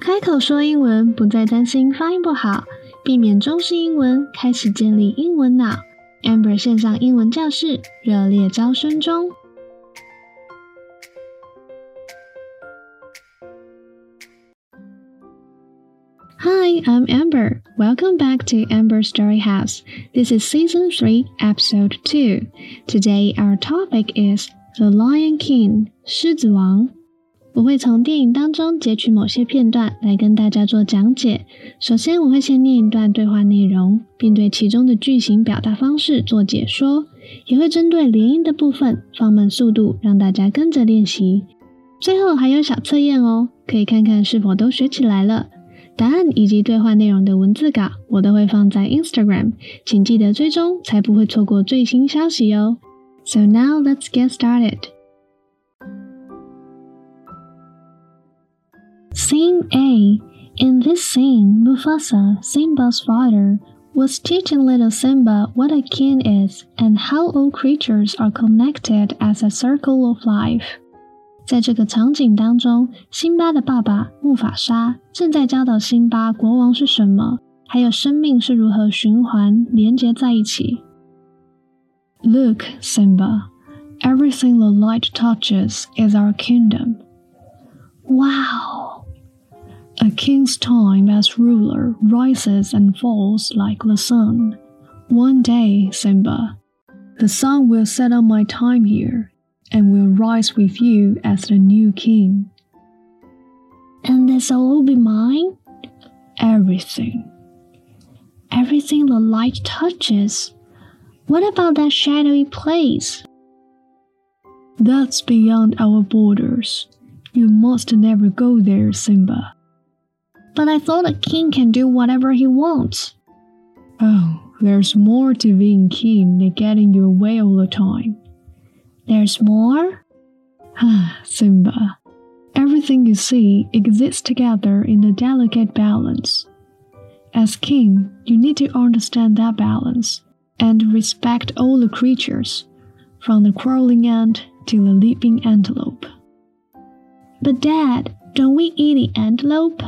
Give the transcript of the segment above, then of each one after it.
开口说英文，不再担心发音不好，避免中式英文，开始建立英文脑。Amber 线上英文教室热烈招生中。Hi, I'm Amber. Welcome back to Amber Story House. This is season 3, episode 2. Today our topic is The Lion King, 狮子王。 我会从电影当中截取某些片段来跟大家做讲解。首先，我会先念一段对话内容，并对其中的句型表达方式做解说，也会针对连音的部分放慢速度，让大家跟着练习。最后还有小测验哦，可以看看是否都学起来了。答案以及对话内容的文字稿，我都会放在 Instagram，请记得追踪，才不会错过最新消息哦。So now let's get started. Scene A. In this scene, Mufasa, Simba's father, was teaching little Simba what a king is and how all creatures are connected as a circle of life. 在这个场景当中，辛巴的爸爸木法沙正在教导辛巴国王是什么，还有生命是如何循环连接在一起。Look, Simba, everything the light touches is our kingdom. Wow! A king's time as ruler rises and falls like the sun. One day, Simba, the sun will set on my time here and will rise with you as the new king. And this will be mine? Everything. Everything the light touches. What about that shadowy place? That's beyond our borders. You must never go there, Simba. But I thought a king can do whatever he wants. Oh, there's more to being king than getting your way all the time. There's more? Ah, Simba. Everything you see exists together in a delicate balance. As king, you need to understand that balance and respect all the creatures, from the crawling ant to the leaping antelope. But, Dad, don't we eat the antelope?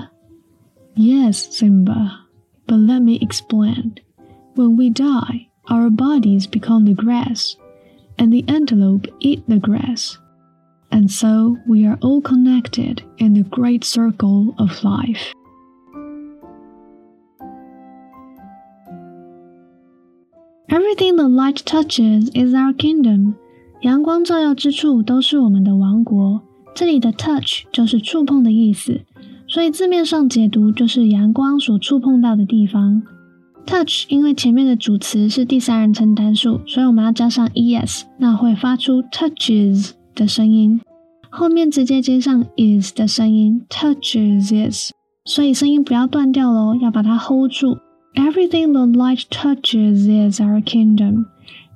Yes, Simba, but let me explain. When we die, our bodies become the grass and the antelope eat the grass. And so we are all connected in the great circle of life. Everything the light touches is our kingdom. 阳光照耀之处都是我们的王国。这里的 touch 就是触碰的意思， 所以字面上解读就是阳光所触碰到的地方。Touch，因为前面的主词是第三人称单数，所以我们要加上 es，那会发出 touches 的声音。后面直接接上 is 的声音，touches 所以声音不要断掉喽，要把它 hold 住。Everything the light touches is our kingdom.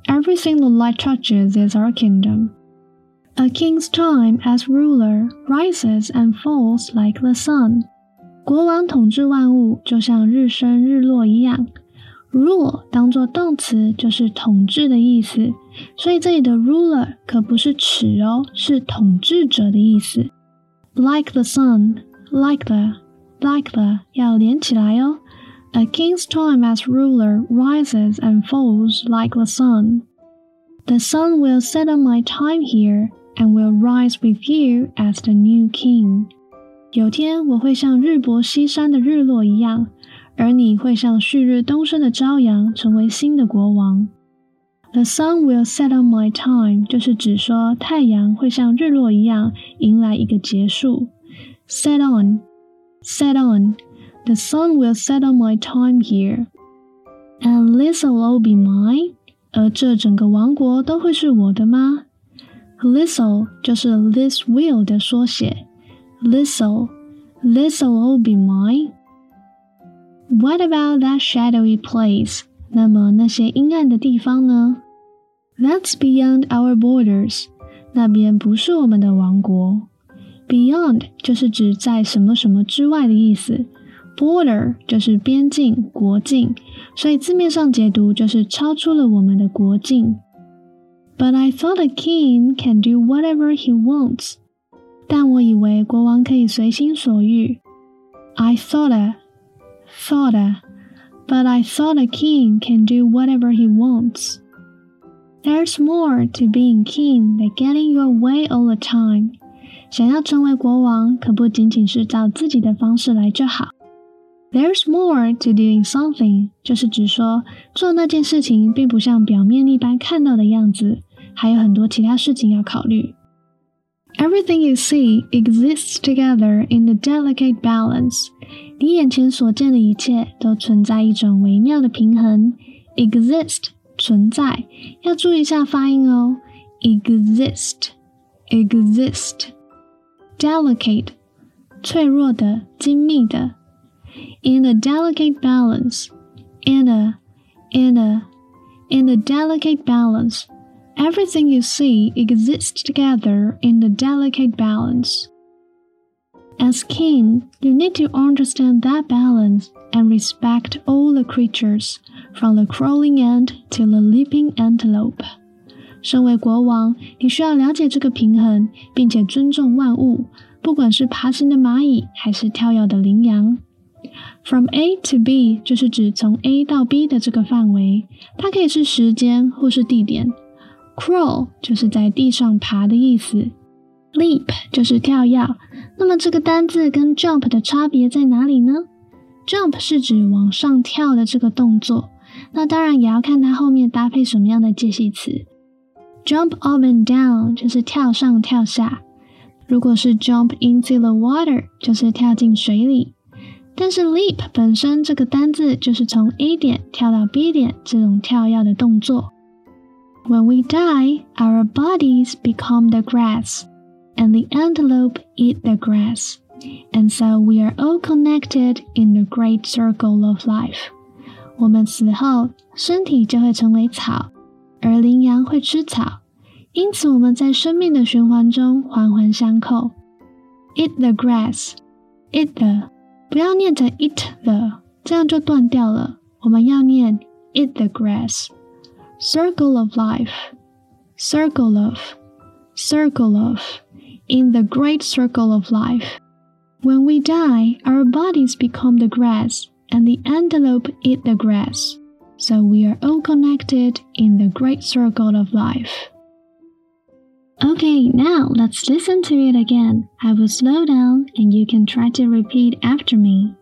Everything the light touches is our kingdom. A king's time as ruler rises and falls like the sun. 国王统治万物，就像日升日落一样。rule 当做动词，就是统治的意思。所以这里的 ruler 可不是尺哦，是统治者的意思。Like the sun，like the，like the 要连起来哦。A king's time as ruler rises and falls like the sun. The sun will set on my time here and will rise with you as the new king. 有天我会像日薄西山的日落一样，而你会像旭日东升的朝阳，成为新的国王。The sun will set on my time，就是指说太阳会像日落一样迎来一个结束。Set on，set on，the sun will set on my time here，and this will all be mine。而这整个王国都会是我的吗 This'll 就是 this will 的缩写，Thistle, this'll be mine. What about that shadowy place？那么那些阴暗的地方呢？That's beyond our borders，那边不是我们的王国。Beyond 就是指在什么什么之外的意思，border 就是边境、国境，所以字面上解读就是超出了我们的国境。But I thought a king can do whatever he wants. 但我以为国王可以随心所欲。 I thoughta, thoughta, but I thought a king can do whatever he wants. There's more to being king than getting your way all the time. 想要成为国王，可不仅仅是照自己的方式来就好。 There's more to doing something，就是指说做那件事情并不像表面一般看到的样子，还有很多其他事情要考虑。Everything you see exists together in a delicate balance。你眼前所见的一切都存在一种微妙的平衡。Exist 存在，要注意一下发音哦。Exist，exist。Delicate 脆弱的、精密的。 in a delicate balance, in a, in a, in a delicate balance. Everything you see exists together in a delicate balance. As king, you need to understand that balance and respect all the creatures, from the crawling ant to the leaping antelope. 身为国王，你需要了解这个平衡，并且尊重万物，不管是爬行的蚂蚁，还是跳跃的羚羊。 From A to B 就是指从 A 到 B 的这个范围，它可以是时间或是地点。Crawl 就是在地上爬的意思，Leap 就是跳跃。那么这个单字跟 Jump 的差别在哪里呢？Jump 是指往上跳的这个动作，那当然也要看它后面搭配什么样的介系词。Jump up and down 就是跳上跳下，如果是 Jump into the water 就是跳进水里。但是 leap 本身这个单字就是从 A 点跳到 B 点这种跳跃的动作。When we die, our bodies become the grass, and the antelope eat the grass, and so we are all connected in the great circle of life. 我们死后，身体就会成为草，而羚羊会吃草，因此我们在生命的循环中环环相扣。Eat the grass, eat the 不要念成 eat the，这样就断掉了。我们要念 eat the grass。Circle of life, circle of, circle of, in the great circle of life. When we die, our bodies become the grass, and the antelope eat the grass. So we are all connected in the great circle of life. Okay, now let's listen to it again. I will slow down and you can try to repeat after me.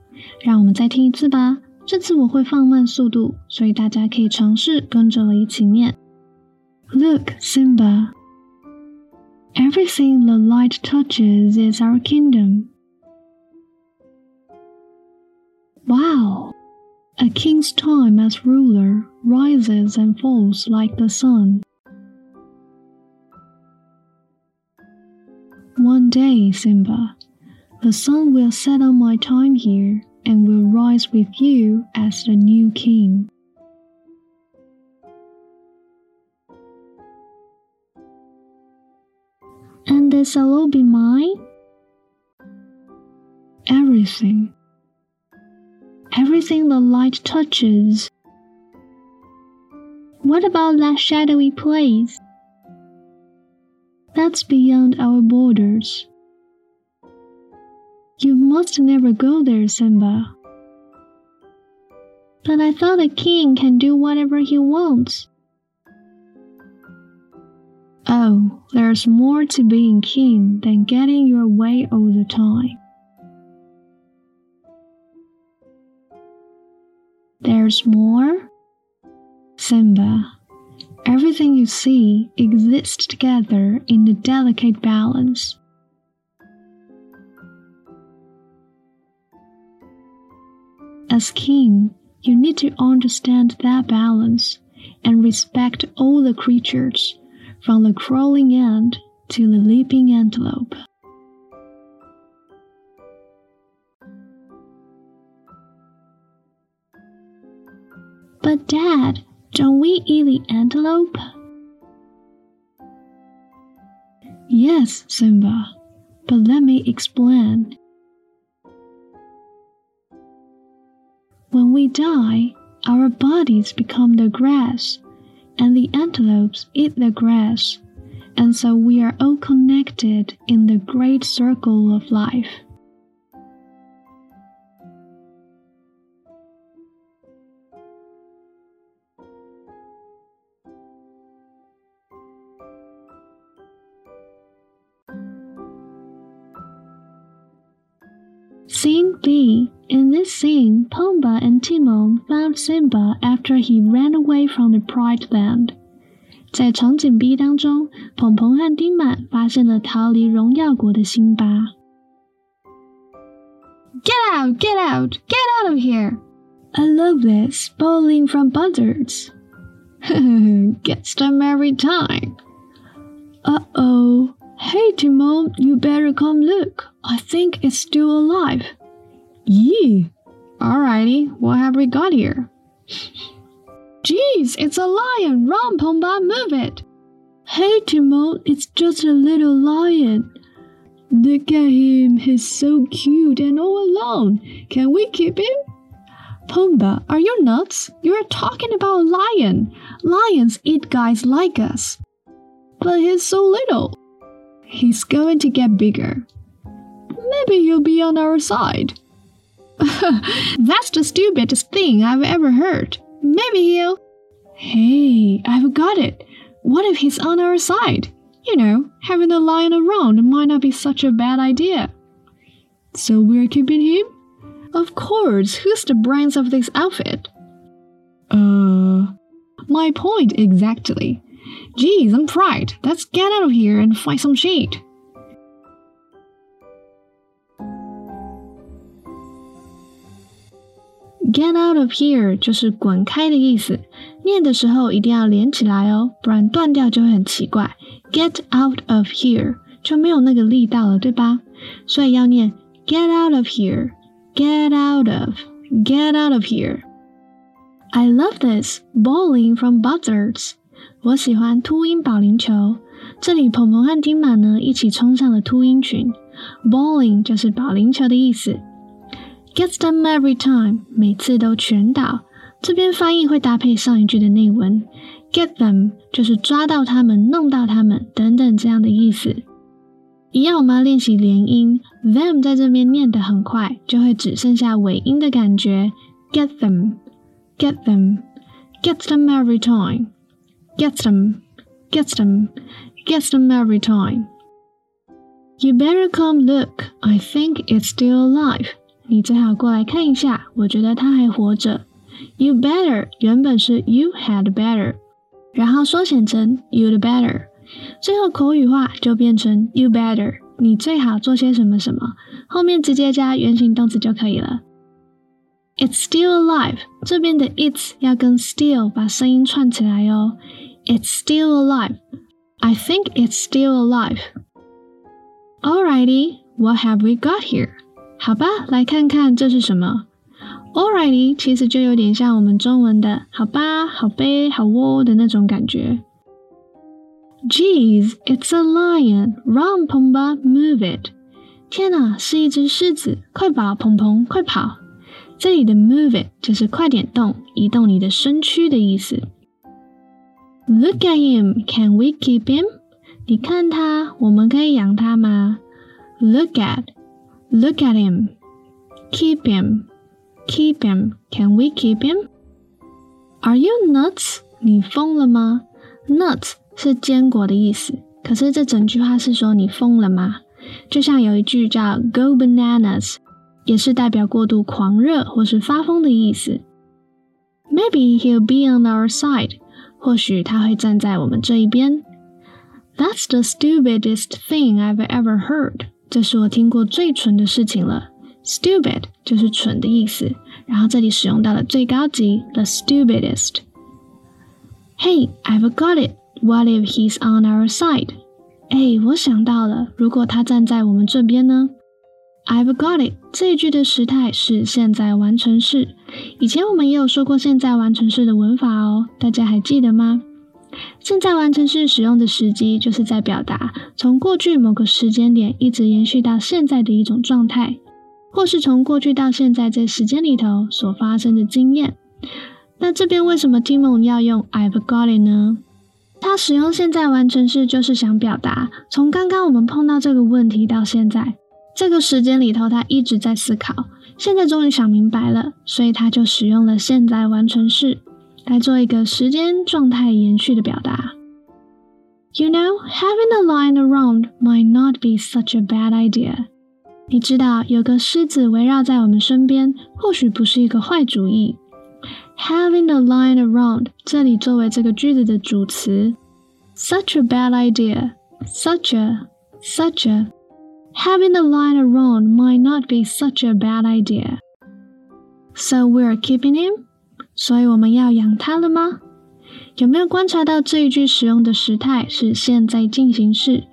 让我们再听一次吧。这次我会放慢速度，所以大家可以尝试跟着我一起念。Look, Simba. Everything the light touches is our kingdom. Wow! A king's time as ruler rises and falls like the sun. Day, Simba, the sun will set on my time here and will rise with you as the new king. And this all be mine? Everything. Everything the light touches. What about that shadowy place? That's beyond our You must never go there, Simba. But I thought a king can do whatever he wants. Oh, there's more to being king than getting your way all the time. There's more? Simba. Everything you see exists together in a delicate balance. As king, you need to understand that balance and respect all the creatures, from the crawling ant to the leaping antelope. But, Dad, don't we eat the antelope? Yes, Simba, but let me explain. When we die, our bodies become the grass, and the antelopes eat the grass, and so we are all connected in the great circle of life. Scene B. In this scene, Pumbaa and Timon found Simba after he ran away from the Pride Land. 在场景 B 当中，鹏鹏和丁满发现了逃离荣耀国的辛巴。Get out! Get out! Get out of here! I love this bowling from buzzards. Gets them every time. Uh oh. Hey Timon, you better come look. I think it's still alive. Yee. Alrighty, what have we got here? Jeez, it's a lion! Run, Pumbaa, move it! Hey Timon, it's just a little lion. Look at him, he's so cute and all alone. Can we keep him? Pumbaa, are you nuts? You're talking about a lion. Lions eat guys like us. But he's so little. He's going to get bigger. Maybe he'll be on our side. That's the stupidest thing I've ever heard. Maybe he'll. Hey, I've got it. What if he's on our side? You know, having a lion around might not be such a bad idea. So we're keeping him? Of course, who's the brains of this outfit? Uh. My point exactly. Geez, I'm fried. Let's get out of here and find some shade. Get out of here 就是滚开的意思，念的时候一定要连起来哦，不然断掉就会很奇怪。Get out of here 就没有那个力道了，对吧？所以要念 Get out of here, get out of, get out of here. I love this bowling from buzzards. 我喜欢秃鹰保龄球。这里鹏鹏和丁满呢一起冲上了秃鹰群。Bowling 就是保龄球的意思。Gets them every time，每次都全倒。这边翻译会搭配上一句的内文。Get them 就是抓到他们、弄到他们等等这样的意思。一样，我们要练习连音。Them 在这边念得很快，就会只剩下尾音的感觉。Get them，get them，gets them every time time，gets them，gets them，gets them every time。You better come look. I think it's still alive. 你最好过来看一下，我觉得他还活着。You better 原本是 you had better，然后缩写成 you'd better，最后口语化就变成 you better，你最好做些什么什么，后面直接加原形动词就可以了。 it's still alive. 这边的 it's 要跟 still 把声音串起来哦。It's still alive. I think it's still alive. Alrighty, what have we got here? 好吧，来看看这是什么。Alrighty，其实就有点像我们中文的“好吧”“好呗”“好喔”的那种感觉。Jeez, it's a lion! Run, Pumbaa, move it! 天哪，是一只狮子！快跑，鹏鹏，快跑！这里的 move it 就是快点动，移动你的身躯的意思。Look at him, can we keep him? 你看他，我们可以养他吗？Look at Look at him. Keep him. Keep him. Can we keep him? Are you nuts? 你疯了吗？Nuts 是坚果的意思，可是这整句话是说你疯了吗？就像有一句叫 "Go bananas"，也是代表过度狂热或是发疯的意思。Maybe he'll be on our side，或许他会站在我们这一边。That's the stupidest thing I've ever heard. 这是我听过最蠢的事情了。Stupid 就是蠢的意思，然后这里使用到了最高级，the stupidest。Hey, I've got it. What if he's on our side? 哎，我想到了，如果他站在我们这边呢 ？I've got it 这一句的时态是现在完成式。以前我们也有说过现在完成式的文法哦，大家还记得吗？现在完成式使用的时机，就是在表达从过去某个时间点一直延续到现在的一种状态，或是从过去到现在这时间里头所发生的经验。那这边为什么 Timon 要用 I've got it 呢？他使用现在完成式，就是想表达从刚刚我们碰到这个问题到现在这个时间里头，他一直在思考，现在终于想明白了，所以他就使用了现在完成式。来做一个时间状态延续的表达。You know, having a lion around might not be such a bad idea. 你知道有个狮子围绕在我们身边，或许不是一个坏主意。Having a lion around，这里作为这个句子的主词。Such a bad idea. Such a, such a. Having a lion around might not be such a bad idea. So we're keeping him. 所以我们要养它了吗？有没有观察到这一句使用的时态是现在进行式？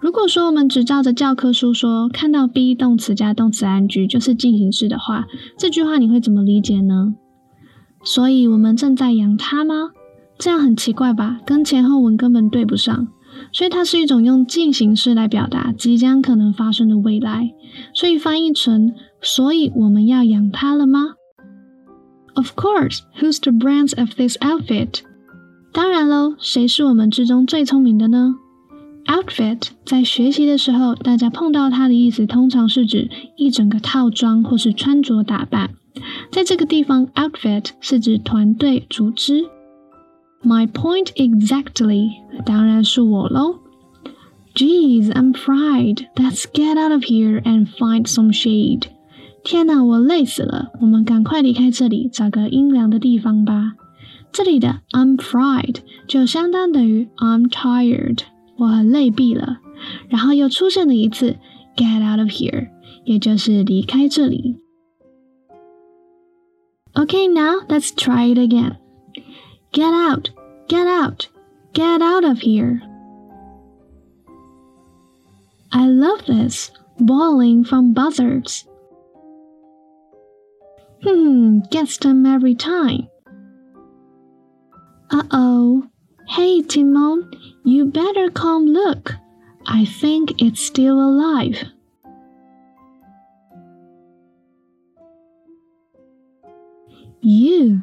如果说我们只照着教科书说，看到 be 动词加动词 ing 就是进行式的话，这句话你会怎么理解呢？所以我们正在养它吗？这样很奇怪吧？跟前后文根本对不上。所以它是一种用进行式来表达即将可能发生的未来。所以翻译成：所以我们要养它了吗？Of course. Who's the brains of this outfit? 当然喽，谁是我们之中最聪明的呢？Outfit 在学习的时候，大家碰到它的意思，通常是指一整个套装或是穿着打扮。在这个地方，outfit 是指团队组织。My point exactly，当然是我喽。Geez, I'm fried. Let's get out of here and find some shade. 天哪，我累死了，我们赶快离开这里，找个阴凉的地方吧。这里的 I'm fried 就相当等于 I'm tired。我很累毙了，然后又出现了一次 get out of here，也就是离开这里。Okay, now let's try it again. Get out, get out, get out of here. I love this, bawling from buzzards. Hmm, gets them every time. Uh oh. Hey, Timon, you better come look. I think it's still alive. You.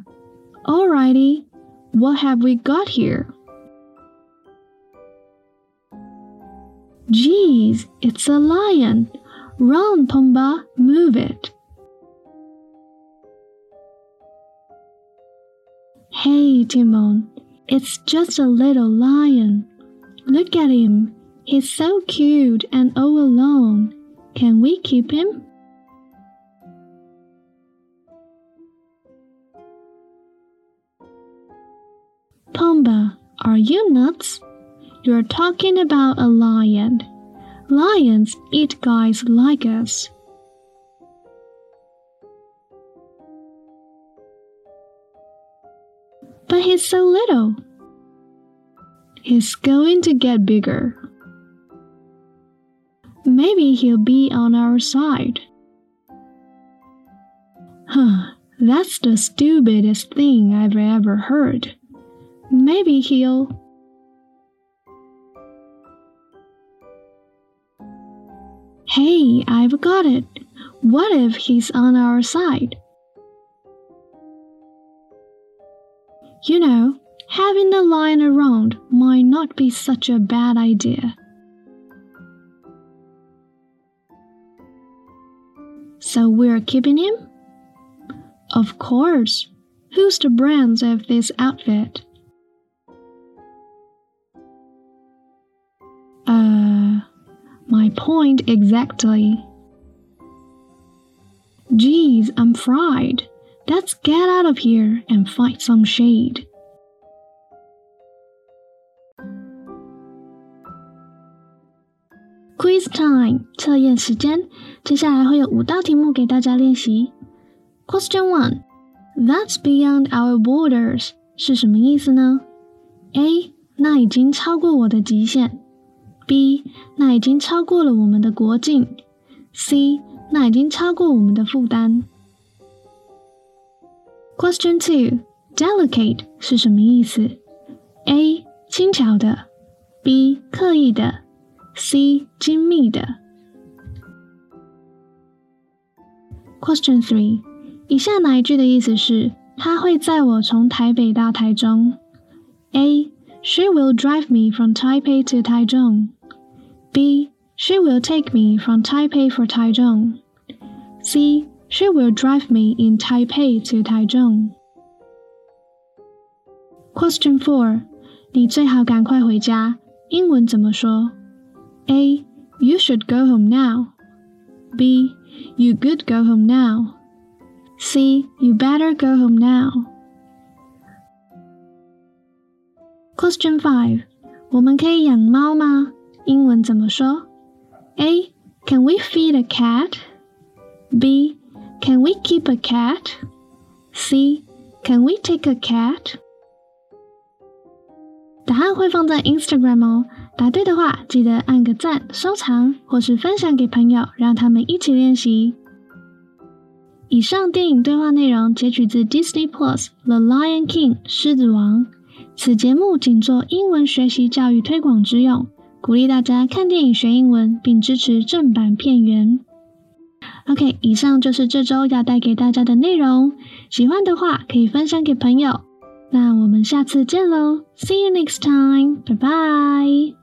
Alrighty. What have we got here? Geez, it's a lion. Run, Pumbaa, move it. Hey, Timon, it's just a little lion. Look at him. He's so cute and all alone. Can we keep him? Pumbaa, are you nuts? You're talking about a lion. Lions eat guys like us. But he's so little. He's going to get bigger. Maybe he'll be on our side. Huh, that's the stupidest thing I've ever heard. Maybe he'll. Hey, I've got it. What if he's on our side? You know, having a lion around might not be such a bad idea. So we're keeping him? Of course. Who's the brand of this outfit? point exactly. Geez, I'm fried. Let's get out of here and find some shade. Quiz time，测验时间。接下来会有五道题目给大家练习。Question one: That's beyond our borders 是什么意思呢？A. 那已经超过我的极限。 B. 那已经超过了我们的国境。C. 那已经超过我们的负担。Question two: Delicate 是什么意思？A. 轻巧的。B. 刻意的。C. 精密的。Question three，以下哪一句的意思是他会载我从台北到台中？A. She will drive me from Taipei to Taichung. B. She will take me from Taipei for Taichung. C. She will drive me in Taipei to Taichung. Question four，你最好赶快回家。英文怎么说？A. You should go home now. B. You good go home now. C. You better go home now. Question five. 我们可以养猫吗？ 英文怎么说？A. Can we feed a cat? B. Can we keep a cat? C. Can we take a cat? 答案会放在 Instagram 哦。答对的话，记得按个赞、收藏，或是分享给朋友，让他们一起练习。以上电影对话内容截取自 Disney Plus《The Lion King》狮子王。此节目仅做英文学习教育推广之用，鼓励大家看电影学英文，并支持正版片源。OK，以上就是这周要带给大家的内容。喜欢的话可以分享给朋友。那我们下次见喽，See you next time，拜拜。